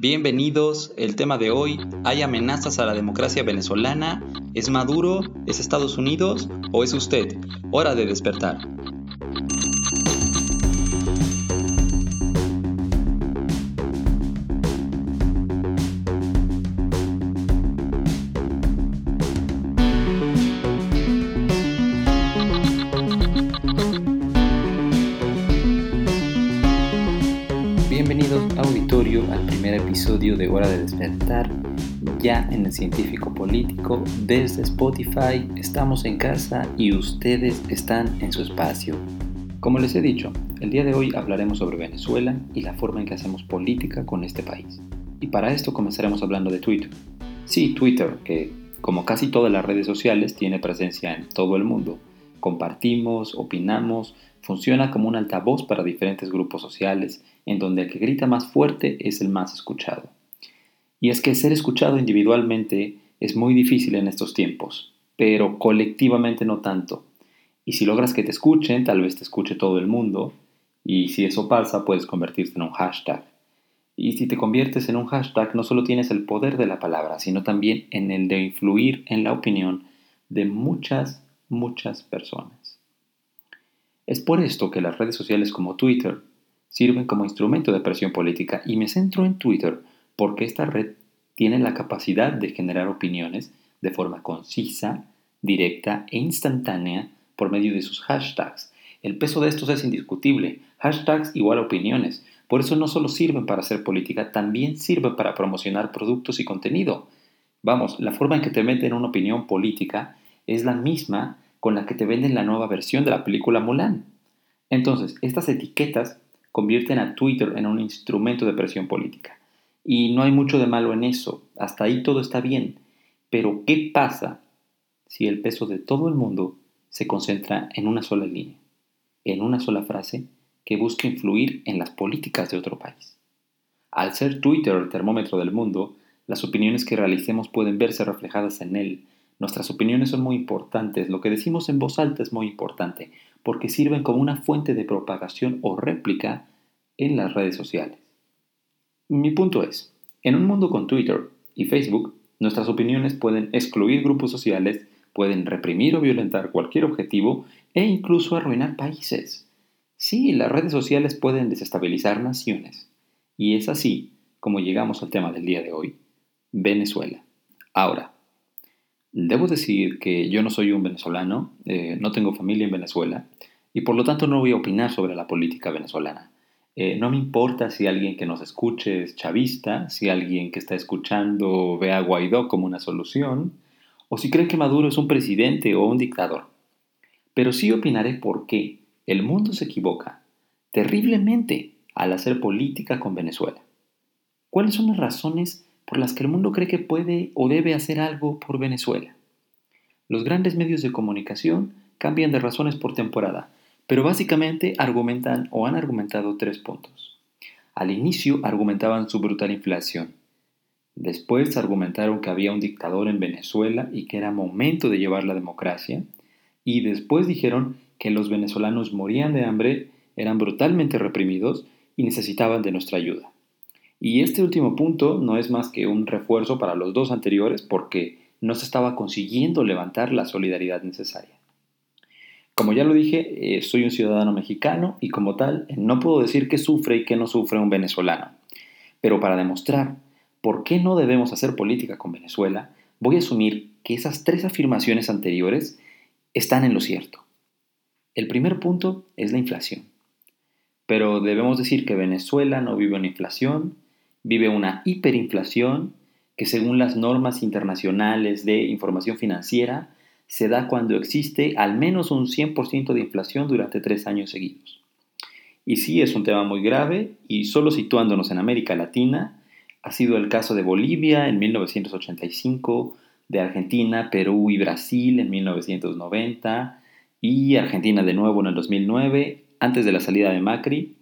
Bienvenidos, el tema de hoy, ¿hay amenazas a la democracia venezolana? ¿Es Maduro? ¿Es Estados Unidos? ¿O es usted? Hora de despertar. Episodio de Hora de Despertar, ya en el Científico Político, desde Spotify, estamos en casa y ustedes están en su espacio. Como les he dicho, el día de hoy hablaremos sobre Venezuela y la forma en que hacemos política con este país. Y para esto comenzaremos hablando de Twitter. Sí, Twitter, que como casi todas las redes sociales tiene presencia en todo el mundo. Compartimos, opinamos, funciona como un altavoz para diferentes grupos sociales en donde el que grita más fuerte es el más escuchado. Y es que ser escuchado individualmente es muy difícil en estos tiempos, pero colectivamente no tanto. Y si logras que te escuchen, tal vez te escuche todo el mundo, y si eso pasa, puedes convertirte en un hashtag. Y si te conviertes en un hashtag, no solo tienes el poder de la palabra, sino también en el de influir en la opinión de muchas, muchas personas. Es por esto que las redes sociales como Twitter sirven como instrumento de presión política y me centro en Twitter porque esta red tiene la capacidad de generar opiniones de forma concisa, directa e instantánea por medio de sus hashtags. El peso de estos es indiscutible. Hashtags igual a opiniones. Por eso no solo sirven para hacer política, también sirven para promocionar productos y contenido. Vamos, la forma en que te meten una opinión política es la misma con la que te venden la nueva versión de la película Mulan. Entonces, estas etiquetas convierten a Twitter en un instrumento de presión política. Y no hay mucho de malo en eso, hasta ahí todo está bien. Pero ¿qué pasa si el peso de todo el mundo se concentra en una sola línea, en una sola frase que busca influir en las políticas de otro país? Al ser Twitter el termómetro del mundo, las opiniones que realicemos pueden verse reflejadas en él. Nuestras opiniones son muy importantes, lo que decimos en voz alta es muy importante, porque sirven como una fuente de propagación o réplica en las redes sociales. Mi punto es, en un mundo con Twitter y Facebook, nuestras opiniones pueden excluir grupos sociales, pueden reprimir o violentar cualquier objetivo e incluso arruinar países. Sí, las redes sociales pueden desestabilizar naciones. Y es así como llegamos al tema del día de hoy, Venezuela. Ahora, Debo decir que yo no soy un venezolano, eh, no tengo familia en Venezuela y por lo tanto no voy a opinar sobre la política venezolana. Eh, no me importa si alguien que nos escuche es chavista, si alguien que está escuchando ve a Guaidó como una solución, o si cree que Maduro es un presidente o un dictador. Pero sí opinaré por qué el mundo se equivoca terriblemente al hacer política con Venezuela. ¿Cuáles son las razones por las que el mundo cree que puede o debe hacer algo por Venezuela. Los grandes medios de comunicación cambian de razones por temporada, pero básicamente argumentan o han argumentado tres puntos. Al inicio argumentaban su brutal inflación. Después argumentaron que había un dictador en Venezuela y que era momento de llevar la democracia. Y después dijeron que los venezolanos morían de hambre, eran brutalmente reprimidos y necesitaban de nuestra ayuda. Y este último punto no es más que un refuerzo para los dos anteriores porque no se estaba consiguiendo levantar la solidaridad necesaria. Como ya lo dije, eh, soy un ciudadano mexicano y como tal no puedo decir qué sufre y qué no sufre un venezolano. Pero para demostrar por qué no debemos hacer política con Venezuela, voy a asumir que esas tres afirmaciones anteriores están en lo cierto. El primer punto es la inflación. Pero debemos decir que Venezuela no vive una inflación, vive una hiperinflación que según las normas internacionales de información financiera se da cuando existe al menos un 100% de inflación durante tres años seguidos. Y sí es un tema muy grave y solo situándonos en América Latina, ha sido el caso de Bolivia en 1985, de Argentina, Perú y Brasil en 1990 y Argentina de nuevo en el 2009, antes de la salida de Macri,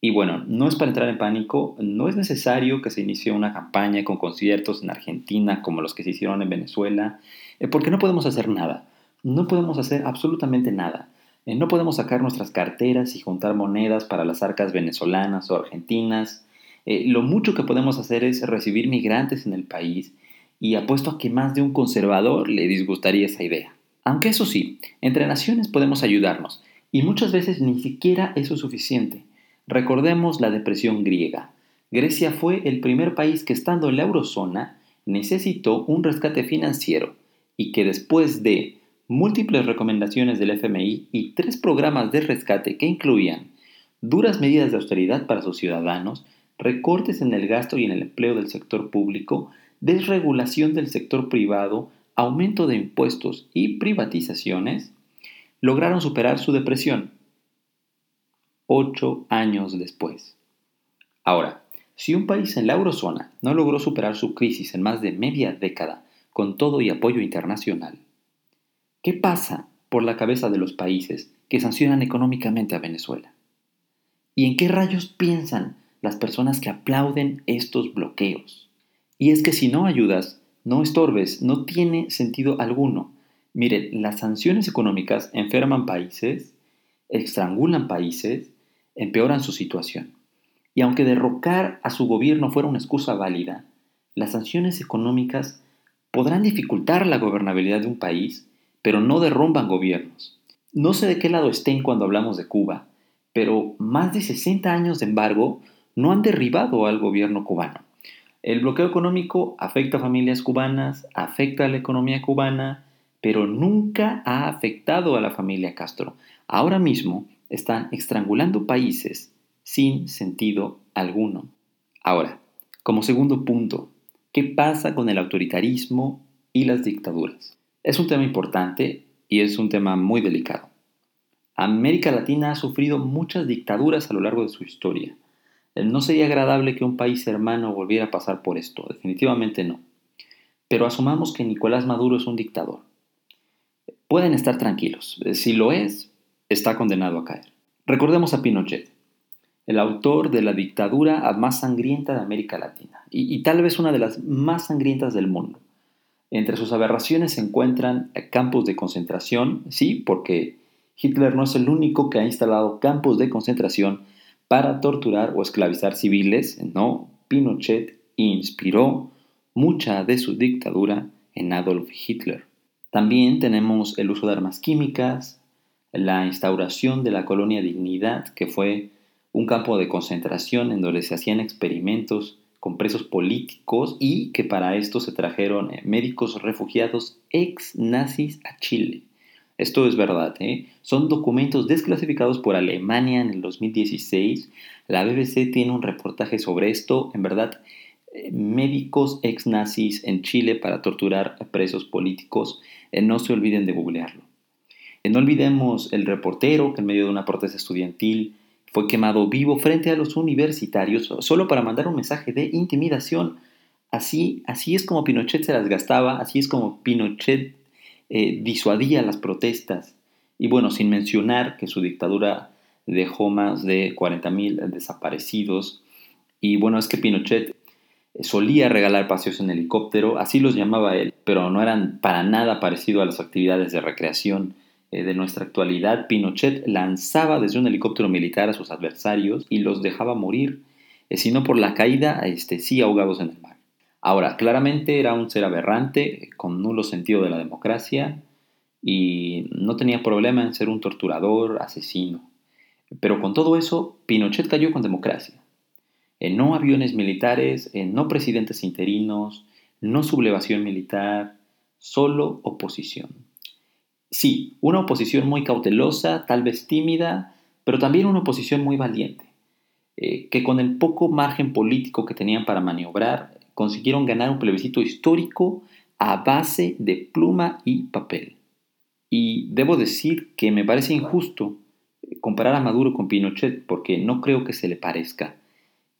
y bueno, no es para entrar en pánico, no es necesario que se inicie una campaña con conciertos en Argentina como los que se hicieron en Venezuela, eh, porque no podemos hacer nada, no podemos hacer absolutamente nada. Eh, no podemos sacar nuestras carteras y juntar monedas para las arcas venezolanas o argentinas. Eh, lo mucho que podemos hacer es recibir migrantes en el país y apuesto a que más de un conservador le disgustaría esa idea. Aunque eso sí, entre naciones podemos ayudarnos y muchas veces ni siquiera eso es suficiente. Recordemos la depresión griega. Grecia fue el primer país que estando en la eurozona necesitó un rescate financiero y que después de múltiples recomendaciones del FMI y tres programas de rescate que incluían duras medidas de austeridad para sus ciudadanos, recortes en el gasto y en el empleo del sector público, desregulación del sector privado, aumento de impuestos y privatizaciones, lograron superar su depresión ocho años después. Ahora, si un país en la eurozona no logró superar su crisis en más de media década con todo y apoyo internacional, ¿qué pasa por la cabeza de los países que sancionan económicamente a Venezuela? ¿Y en qué rayos piensan las personas que aplauden estos bloqueos? Y es que si no ayudas, no estorbes, no tiene sentido alguno. Miren, las sanciones económicas enferman países, estrangulan países, empeoran su situación. Y aunque derrocar a su gobierno fuera una excusa válida, las sanciones económicas podrán dificultar la gobernabilidad de un país, pero no derrumban gobiernos. No sé de qué lado estén cuando hablamos de Cuba, pero más de 60 años de embargo no han derribado al gobierno cubano. El bloqueo económico afecta a familias cubanas, afecta a la economía cubana, pero nunca ha afectado a la familia Castro. Ahora mismo están estrangulando países sin sentido alguno. Ahora, como segundo punto, ¿qué pasa con el autoritarismo y las dictaduras? Es un tema importante y es un tema muy delicado. América Latina ha sufrido muchas dictaduras a lo largo de su historia. No sería agradable que un país hermano volviera a pasar por esto, definitivamente no. Pero asumamos que Nicolás Maduro es un dictador. Pueden estar tranquilos, si lo es, está condenado a caer. Recordemos a Pinochet el autor de la dictadura más sangrienta de América Latina y, tal vez una de las más sangrientas del mundo. Entre sus aberraciones se encuentran campos de concentración, sí, porque Hitler no es el único que ha instalado campos de concentración para torturar o esclavizar civiles, no, Pinochet inspiró mucha de su dictadura en Adolf Hitler. También tenemos el uso de armas químicas, la instauración de la colonia Dignidad, que fue un campo de concentración en donde se hacían experimentos con presos políticos y que para esto se trajeron eh, médicos refugiados ex nazis a Chile. Esto es verdad, ¿eh? son documentos desclasificados por Alemania en el 2016. La BBC tiene un reportaje sobre esto. En verdad, eh, médicos ex nazis en Chile para torturar a presos políticos. no se olviden de googlearlo. No olvidemos el reportero que en medio de una protesta estudiantil fue quemado vivo frente a los universitarios solo para mandar un mensaje de intimidación. Así, así es como Pinochet se las gastaba, así es como Pinochet eh, disuadía las protestas. Y bueno, sin mencionar que su dictadura dejó más de 40.000 desaparecidos. Y bueno, es que Pinochet solía regalar paseos en helicóptero, así los llamaba él, pero no eran para nada parecido a las actividades de recreación de nuestra actualidad, Pinochet lanzaba desde un helicóptero militar a sus adversarios y los dejaba morir, eh, sino por la caída, este, sí ahogados en el mar. Ahora, claramente era un ser aberrante, con nulo sentido de la democracia, y no tenía problema en ser un torturador, asesino. Pero con todo eso, Pinochet cayó con democracia. Eh, no aviones militares, no presidentes interinos, no sublevación militar, solo oposición. Sí, una oposición muy cautelosa, tal vez tímida, pero también una oposición muy valiente, eh, que con el poco margen político que tenían para maniobrar, consiguieron ganar un plebiscito histórico a base de pluma y papel. Y debo decir que me parece injusto eh, comparar a Maduro con Pinochet porque no creo que se le parezca.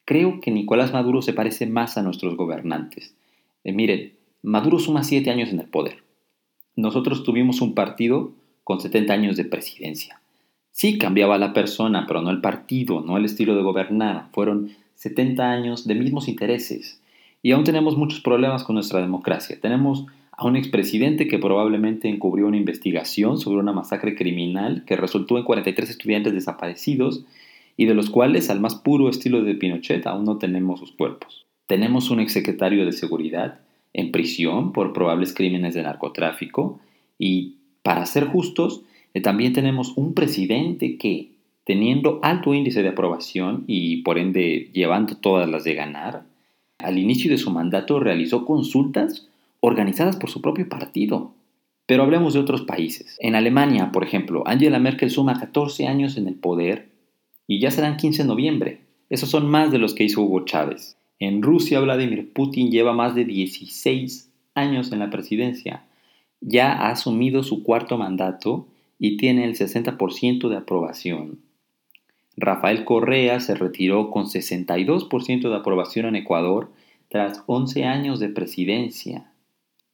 Creo que Nicolás Maduro se parece más a nuestros gobernantes. Eh, miren, Maduro suma siete años en el poder nosotros tuvimos un partido con 70 años de presidencia. Sí cambiaba la persona, pero no el partido, no el estilo de gobernar. Fueron 70 años de mismos intereses. Y aún tenemos muchos problemas con nuestra democracia. Tenemos a un expresidente que probablemente encubrió una investigación sobre una masacre criminal que resultó en 43 estudiantes desaparecidos y de los cuales al más puro estilo de Pinochet aún no tenemos sus cuerpos. Tenemos un exsecretario de Seguridad en prisión por probables crímenes de narcotráfico y, para ser justos, eh, también tenemos un presidente que, teniendo alto índice de aprobación y por ende llevando todas las de ganar, al inicio de su mandato realizó consultas organizadas por su propio partido. Pero hablemos de otros países. En Alemania, por ejemplo, Angela Merkel suma 14 años en el poder y ya serán 15 de noviembre. Esos son más de los que hizo Hugo Chávez. En Rusia, Vladimir Putin lleva más de 16 años en la presidencia. Ya ha asumido su cuarto mandato y tiene el 60% de aprobación. Rafael Correa se retiró con 62% de aprobación en Ecuador tras 11 años de presidencia.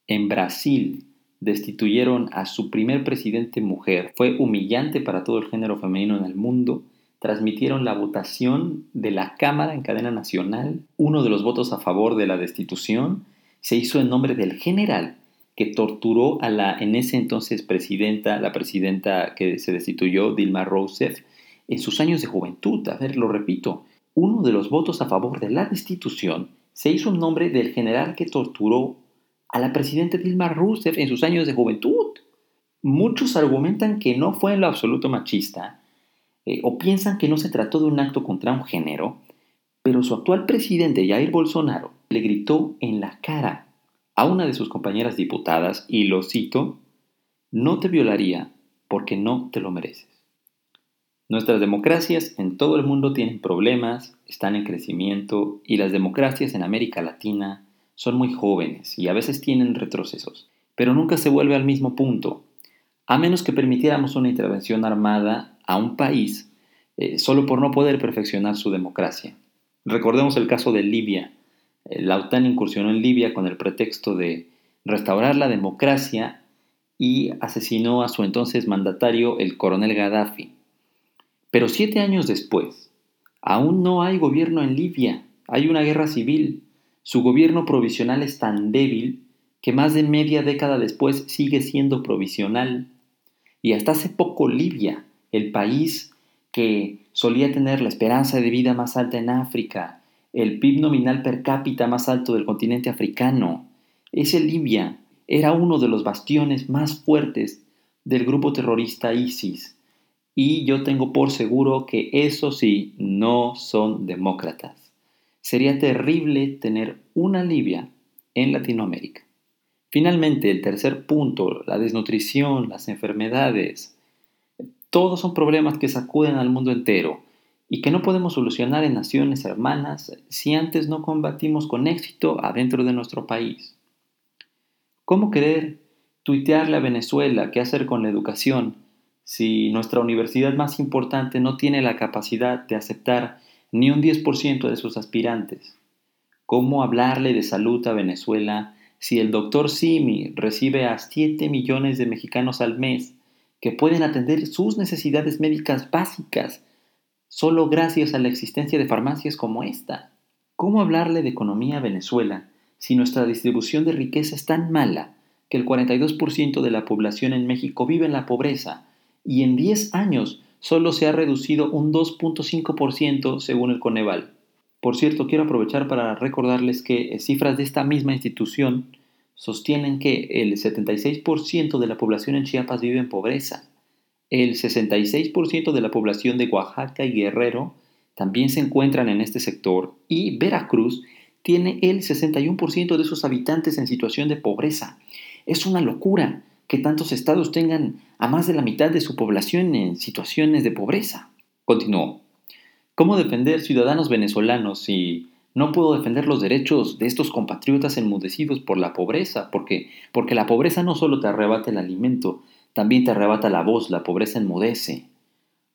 En Brasil destituyeron a su primer presidente mujer. Fue humillante para todo el género femenino en el mundo. Transmitieron la votación de la Cámara en cadena nacional. Uno de los votos a favor de la destitución se hizo en nombre del general que torturó a la en ese entonces presidenta, la presidenta que se destituyó, Dilma Rousseff, en sus años de juventud. A ver, lo repito, uno de los votos a favor de la destitución se hizo en nombre del general que torturó a la presidenta Dilma Rousseff en sus años de juventud. Muchos argumentan que no fue en lo absoluto machista eh, o piensan que no se trató de un acto contra un género, pero su actual presidente Jair Bolsonaro le gritó en la cara a una de sus compañeras diputadas y lo cito, no te violaría porque no te lo mereces. Nuestras democracias en todo el mundo tienen problemas, están en crecimiento y las democracias en América Latina son muy jóvenes y a veces tienen retrocesos, pero nunca se vuelve al mismo punto, a menos que permitiéramos una intervención armada a un país eh, solo por no poder perfeccionar su democracia. Recordemos el caso de Libia. Eh, la OTAN incursionó en Libia con el pretexto de restaurar la democracia y asesinó a su entonces mandatario, el coronel Gaddafi. Pero siete años después, aún no hay gobierno en Libia, hay una guerra civil. Su gobierno provisional es tan débil que más de media década después sigue siendo provisional. Y hasta hace poco Libia, el país que solía tener la esperanza de vida más alta en África, el PIB nominal per cápita más alto del continente africano, ese Libia era uno de los bastiones más fuertes del grupo terrorista ISIS y yo tengo por seguro que eso sí, no son demócratas. Sería terrible tener una Libia en Latinoamérica. Finalmente, el tercer punto, la desnutrición, las enfermedades, todos son problemas que sacuden al mundo entero y que no podemos solucionar en naciones hermanas si antes no combatimos con éxito adentro de nuestro país. ¿Cómo querer tuitearle a Venezuela qué hacer con la educación si nuestra universidad más importante no tiene la capacidad de aceptar ni un 10% de sus aspirantes? ¿Cómo hablarle de salud a Venezuela si el doctor Simi recibe a 7 millones de mexicanos al mes que pueden atender sus necesidades médicas básicas solo gracias a la existencia de farmacias como esta? ¿Cómo hablarle de economía a Venezuela si nuestra distribución de riqueza es tan mala que el 42% de la población en México vive en la pobreza y en 10 años solo se ha reducido un 2.5% según el Coneval. Por cierto, quiero aprovechar para recordarles que cifras de esta misma institución sostienen que el 76% de la población en Chiapas vive en pobreza. El 66% de la población de Oaxaca y Guerrero también se encuentran en este sector y Veracruz tiene el 61% de sus habitantes en situación de pobreza. Es una locura que tantos estados tengan a más de la mitad de su población en situaciones de pobreza. Continuó. ¿Cómo defender ciudadanos venezolanos si no puedo defender los derechos de estos compatriotas enmudecidos por la pobreza? Porque, porque la pobreza no solo te arrebata el alimento, también te arrebata la voz, la pobreza enmudece.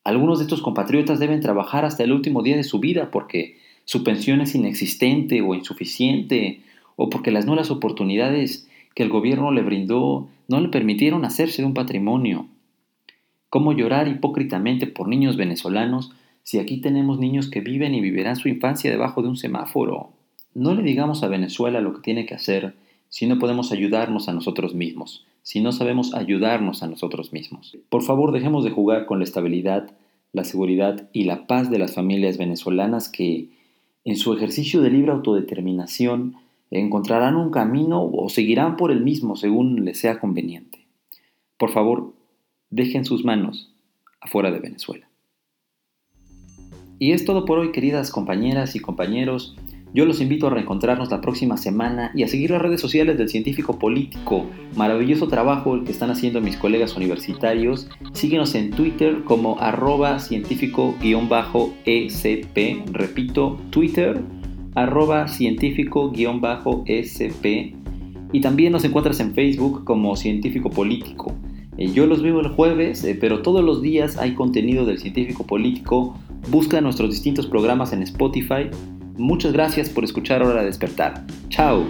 Algunos de estos compatriotas deben trabajar hasta el último día de su vida porque su pensión es inexistente o insuficiente, o porque las nulas oportunidades que el gobierno le brindó no le permitieron hacerse de un patrimonio. ¿Cómo llorar hipócritamente por niños venezolanos si aquí tenemos niños que viven y vivirán su infancia debajo de un semáforo? No le digamos a Venezuela lo que tiene que hacer si no podemos ayudarnos a nosotros mismos, si no sabemos ayudarnos a nosotros mismos. Por favor, dejemos de jugar con la estabilidad, la seguridad y la paz de las familias venezolanas que, en su ejercicio de libre autodeterminación, encontrarán un camino o seguirán por el mismo según les sea conveniente. Por favor, dejen sus manos afuera de Venezuela. Y es todo por hoy, queridas compañeras y compañeros. Yo los invito a reencontrarnos la próxima semana y a seguir las redes sociales del científico político. Maravilloso trabajo el que están haciendo mis colegas universitarios. Síguenos en Twitter como arroba científico-esp. Repito, Twitter arroba científico-sp. Y también nos encuentras en Facebook como científico político. Eh, yo los veo el jueves, eh, pero todos los días hay contenido del científico político. Busca nuestros distintos programas en Spotify Muchas gracias por escuchar Hora de Despertar. Chao.